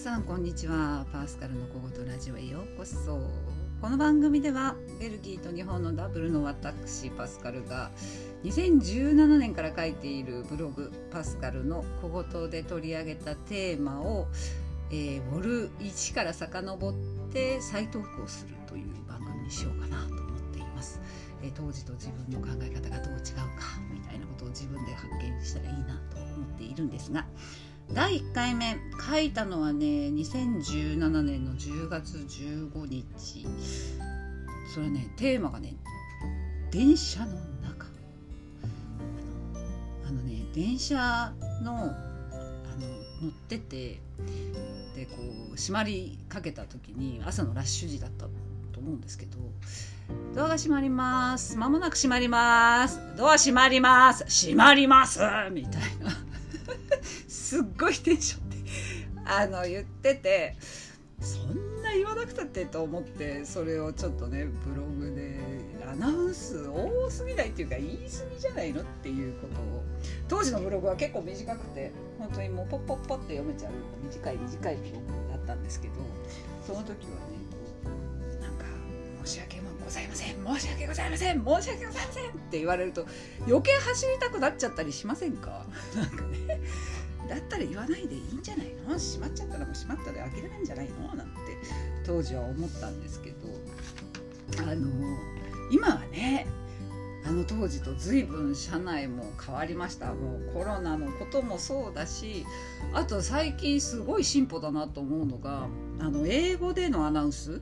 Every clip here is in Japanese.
さんこんにちは。パースカルの小言ラジオへようこそ。この番組ではベルギーと日本のダブルの私パスカルが2017年から書いているブログパスカルの小言で取り上げたテーマを、えー、ウォル1から遡って再投稿するという番組にしようかなと思っています、えー、当時と自分の考え方がどう違うかみたいなことを自分で発見したらいいなと思っているんですが第1回目書いたのはね2017年の10月15日。それねテーマがね電車の中。あのね電車のあの乗っててでこう閉まりかけた時に朝のラッシュ時だったと思うんですけどドアが閉まります。まもなく閉まります。ドア閉まります。閉まります！みたいな。すっごいテンションであの言っててそんな言わなくたってと思ってそれをちょっとねブログでアナウンス多すぎないっていうか言い過ぎじゃないのっていうことを当時のブログは結構短くて本当にもうポッポッポって読めちゃう短い短いブログだったんですけどその時はねこうなんか申し訳ございません申し訳ございません申し訳ございませんって言われると余計走りたくなっちゃったりしませんか？なんかね。だったら言わないでいいんじゃないの？閉まっちゃったらもう閉まったで諦めるんじゃないの？なんて当時は思ったんですけど。あの今はねあの当時と随分社内も変わりました。もうコロナのこともそうだしあと最近すごい進歩だなと思うのがあの英語でのアナウンス。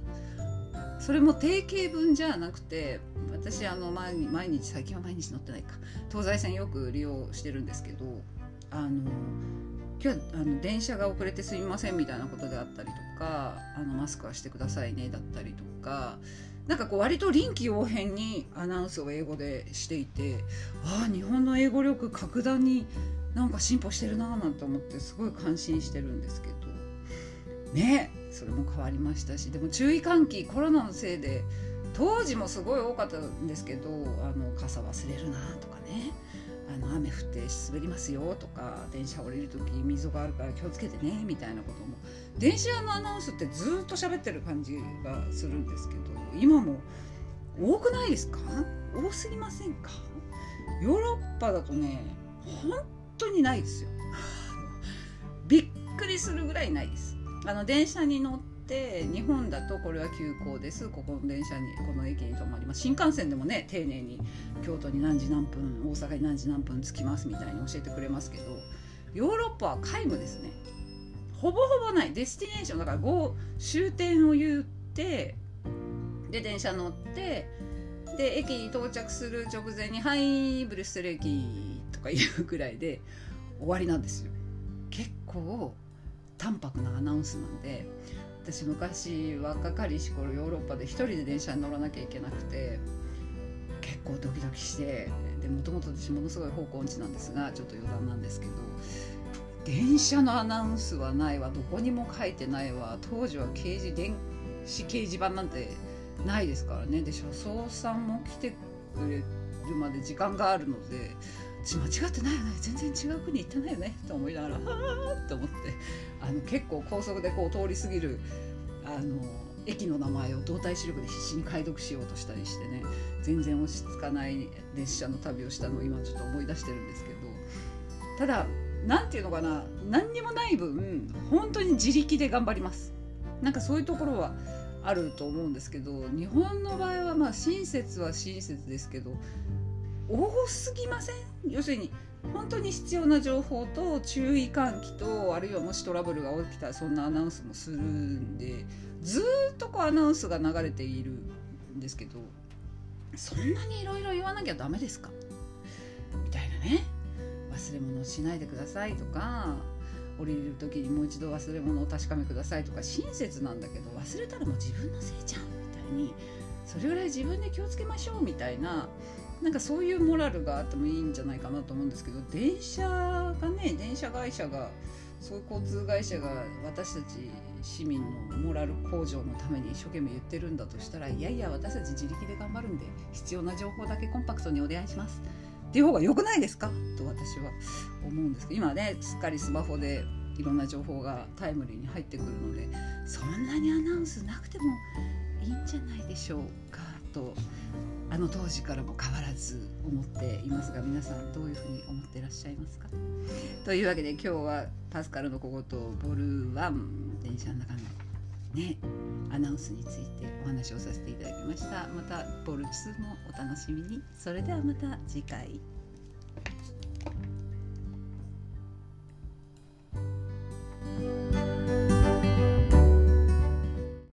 それも定型文じゃなくて私あの毎日最近は毎日乗ってないか。東西線よく利用してるんですけどあの今日あの電車が遅れてすみませんみたいなことであったりとかあのマスクはしてくださいねだったりとかなんかこう割と臨機応変にアナウンスを英語でしていてああ日本の英語力格段になんか進歩してるなーなんて思ってすごい感心してるんですけど。ねそれも変わりましたしでも注意喚起コロナのせいで当時もすごい多かったんですけどあの傘忘れるなとかね。あの雨降って滑りますよとか電車降りる時溝があるから気をつけてねみたいなことも。電車のアナウンスってずっと喋ってる感じがするんですけど今も多くないですか？多すぎませんか？ヨーロッパだとね本当にないですよ。びっくりするぐらいないです。あの電車に乗って日本だとこれは急行です。ここの電車にこの駅に止まります。新幹線でもね丁寧に京都に何時何分大阪に何時何分着きますみたいに教えてくれますけどヨーロッパは皆無ですね。ほぼほぼない。デスティネーション。だから終点を言ってで電車乗ってで駅に到着する直前に「はいブリュッセル駅」とかいうくらいで終わりなんですよ。結構淡白なアナウンスなんで私昔若かりし頃ヨーロッパで一人で電車に乗らなきゃいけなくて結構ドキドキしてでもともと私ものすごい方向音痴なんですがちょっと余談なんですけど電車のアナウンスはないわどこにも書いてないわ当時は掲示電子掲示板なんてないですからね。で車掌さんも来てくれるまで時間があるので間違ってないよね全然違う国行ってないよねと思いながらはあって思って。あの結構高速でこう通り過ぎるあの駅の名前を動体視力で必死に解読しようとしたりしてね全然落ち着かない列車の旅をしたのを今ちょっと思い出してるんですけど。ただ何て言うのかな何にもない分本当に自力で頑張ります。なんかそういうところはあると思うんですけど日本の場合はまあ親切は親切ですけど多すぎません？要するに本当に必要な情報と注意喚起とあるいはもしトラブルが起きたらそんなアナウンスもするんでずっとこうアナウンスが流れているんですけどそんなにいろいろ言わなきゃダメですか？みたいなね。忘れ物をしないでくださいとか降りる時にもう一度忘れ物を確かめくださいとか親切なんだけど忘れたらもう自分のせいじゃんみたいにそれぐらい自分で気をつけましょうみたいななんかそういうモラルがあってもいいんじゃないかなと思うんですけど電車がね電車会社がそういう交通会社が私たち市民のモラル向上のために一生懸命言ってるんだとしたらいやいや私たち自力で頑張るんで必要な情報だけコンパクトにお願いします。っていう方が良くないですか？と私は思うんです。けど今ねすっかりスマホでいろんな情報がタイムリーに入ってくるのでそんなにアナウンスなくてもいいんじゃないでしょうか。とあの当時からも変わらず思っていますが皆さんどういうふうに思ってらっしゃいますか？というわけで今日はパスカルの小言ボル1電車の中のねアナウンスについてお話をさせていただきました。またボル2もお楽しみに。それではまた次回。